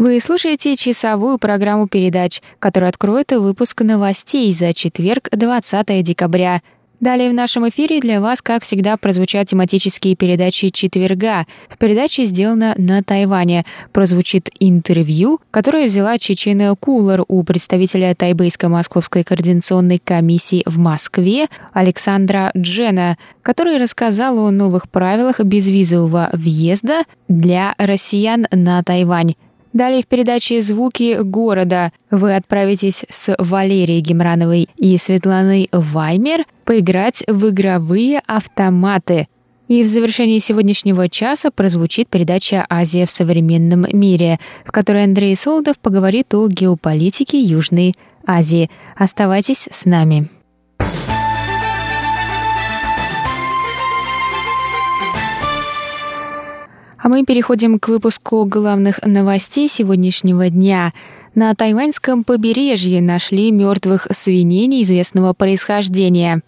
Вы слушаете часовую программу передач, которая откроет выпуск новостей за четверг, 20 декабря. Далее в нашем эфире для вас, как всегда, прозвучат тематические передачи четверга. В передаче сделано на Тайване. Прозвучит интервью, которое взяла Чечена Кулар у представителя Тайбейско-Московской координационной комиссии в Москве Александра Джена, который рассказал о новых правилах безвизового въезда для россиян на Тайвань. Далее в передаче «Звуки города» вы отправитесь с Валерией Гемрановой и Светланой Ваймер поиграть в игровые автоматы. И в завершении сегодняшнего часа прозвучит передача «Азия в современном мире», в которой Андрей Солдов поговорит о геополитике Южной Азии. Оставайтесь с нами. А мы переходим к выпуску главных новостей сегодняшнего дня. На тайваньском побережье нашли мертвых свиней неизвестного происхождения.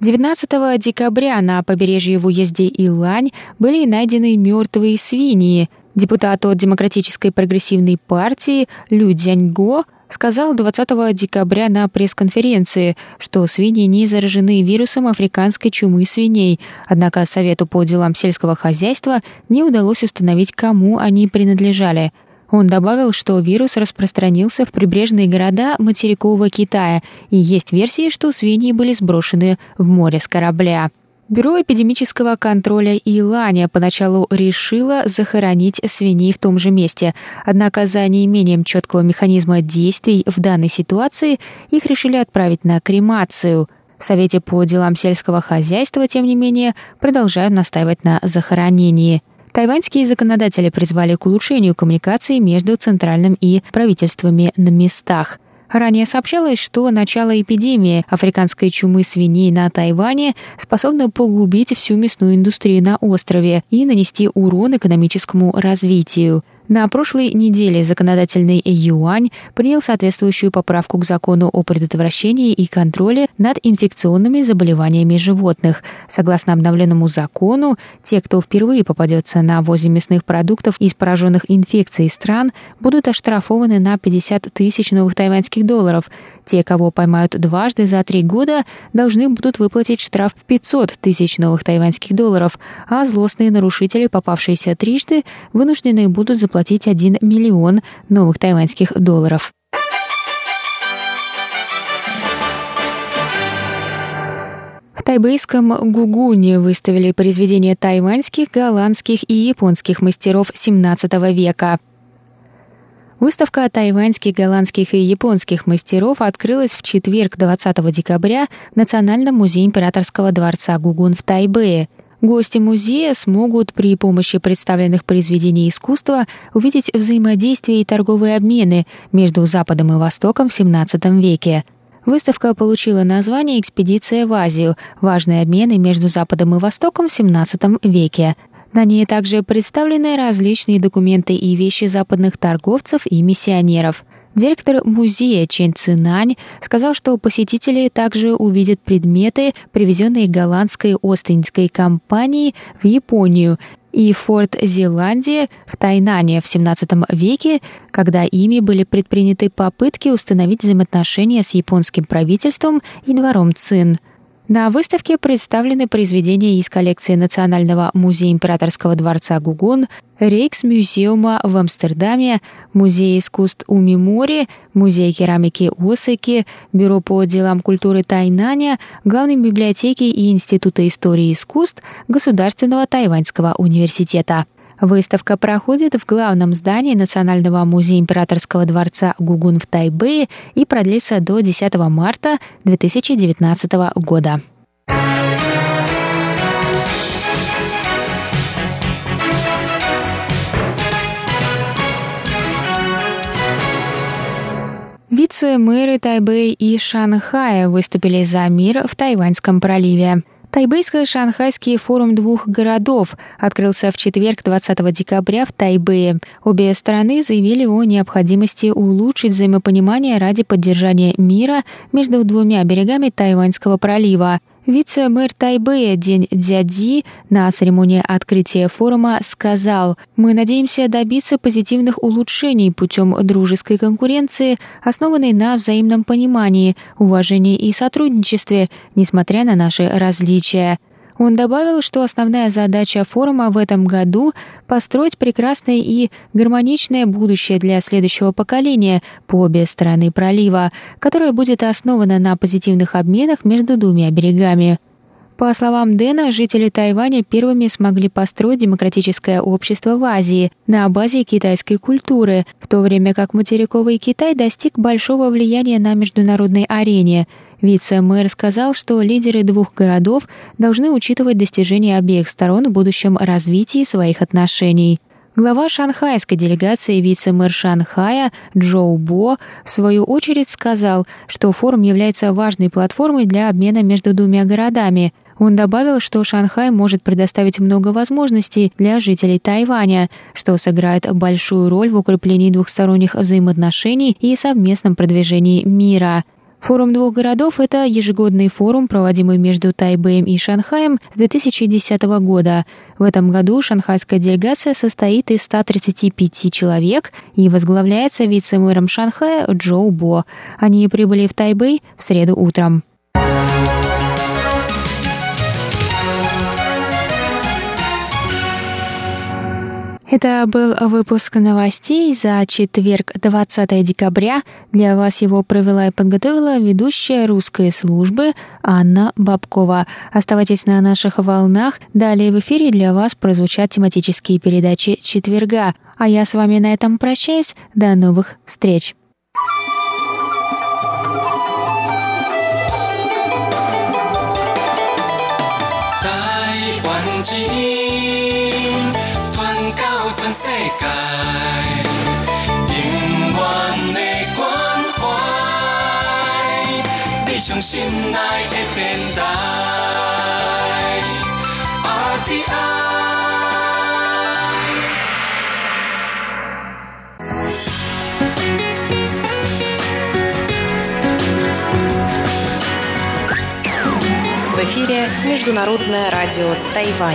19 декабря на побережье в уезде Илань были найдены мертвые свиньи. Депутат от Демократической прогрессивной партии Лю Дзяньго сказал 20 декабря на пресс-конференции, что свиньи не заражены вирусом африканской чумы свиней, однако Совету по делам сельского хозяйства не удалось установить, кому они принадлежали. Он добавил, что вирус распространился в прибрежные города материкового Китая, и есть версии, что свиньи были сброшены в море с корабля. Бюро эпидемического контроля Илания поначалу решило захоронить свиней в том же месте, однако за неимением четкого механизма действий в данной ситуации их решили отправить на кремацию. В Совете по делам сельского хозяйства, тем не менее, продолжают настаивать на захоронении. Тайваньские законодатели призвали к улучшению коммуникации между центральным и правительствами на местах – Ранее сообщалось, что начало эпидемии африканской чумы свиней на Тайване способно погубить всю мясную индустрию на острове и нанести урон экономическому развитию. На прошлой неделе законодательный юань принял соответствующую поправку к закону о предотвращении и контроле над инфекционными заболеваниями животных. Согласно обновленному закону, те, кто впервые попадется на ввозе мясных продуктов из пораженных инфекцией стран, будут оштрафованы на 50 тысяч новых тайваньских долларов. Те, кого поймают дважды за три года, должны будут выплатить штраф в 500 тысяч новых тайваньских долларов, а злостные нарушители, попавшиеся трижды, вынуждены будут заплатить заплатить 1 миллион новых тайваньских долларов. В тайбэйском Гугуне выставили произведения тайваньских, голландских и японских мастеров XVII века. Выставка тайваньских, голландских и японских мастеров открылась в четверг 20 декабря в Национальном музее императорского дворца Гугун в Тайбэе – Гости музея смогут при помощи представленных произведений искусства увидеть взаимодействие и торговые обмены между Западом и Востоком в XVII веке. Выставка получила название «Экспедиция в Азию. Важные обмены между Западом и Востоком в XVII веке». На ней также представлены различные документы и вещи западных торговцев и миссионеров – Директор музея Чен Цинань сказал, что посетители также увидят предметы, привезенные голландской Остинской компанией в Японию и Форт Зеландия в Тайнане в XVII веке, когда ими были предприняты попытки установить взаимоотношения с японским правительством и двором Цин – на выставке представлены произведения из коллекции Национального музея императорского дворца Гугун, Рейкс-мюзеума в Амстердаме, Музей искусств Умимори, Музей керамики Осаки, Бюро по делам культуры Тайнаня, Главной библиотеки и Института истории искусств Государственного тайваньского университета. Выставка проходит в главном здании Национального музея императорского дворца Гугун в Тайбэе и продлится до 10 марта 2019 года. Вице-мэры Тайбэй и Шанхая выступили за мир в Тайваньском проливе. Тайбэйско-Шанхайский форум двух городов открылся в четверг 20 декабря в Тайбэе. Обе страны заявили о необходимости улучшить взаимопонимание ради поддержания мира между двумя берегами Тайваньского пролива. Вице-мэр Тайбэя День Дяди на церемонии открытия форума сказал, «Мы надеемся добиться позитивных улучшений путем дружеской конкуренции, основанной на взаимном понимании, уважении и сотрудничестве, несмотря на наши различия». Он добавил, что основная задача форума в этом году – построить прекрасное и гармоничное будущее для следующего поколения по обе стороны пролива, которое будет основано на позитивных обменах между двумя берегами. По словам Дэна, жители Тайваня первыми смогли построить демократическое общество в Азии на базе китайской культуры, в то время как материковый Китай достиг большого влияния на международной арене. Вице-мэр сказал, что лидеры двух городов должны учитывать достижения обеих сторон в будущем развитии своих отношений. Глава шанхайской делегации вице-мэр Шанхая Джоу Бо в свою очередь сказал, что форум является важной платформой для обмена между двумя городами. Он добавил, что Шанхай может предоставить много возможностей для жителей Тайваня, что сыграет большую роль в укреплении двухсторонних взаимоотношений и совместном продвижении мира – Форум двух городов – это ежегодный форум, проводимый между Тайбэем и Шанхаем с 2010 года. В этом году шанхайская делегация состоит из 135 человек и возглавляется вице-мэром Шанхая Джоу Бо. Они прибыли в Тайбэй в среду утром. Это был выпуск новостей за четверг, 20 декабря. Для вас его провела и подготовила ведущая русской службы Анна Бабкова. Оставайтесь на наших волнах. Далее в эфире для вас прозвучат тематические передачи четверга. А я с вами на этом прощаюсь. До новых встреч. В эфире Международное радио Тайвань.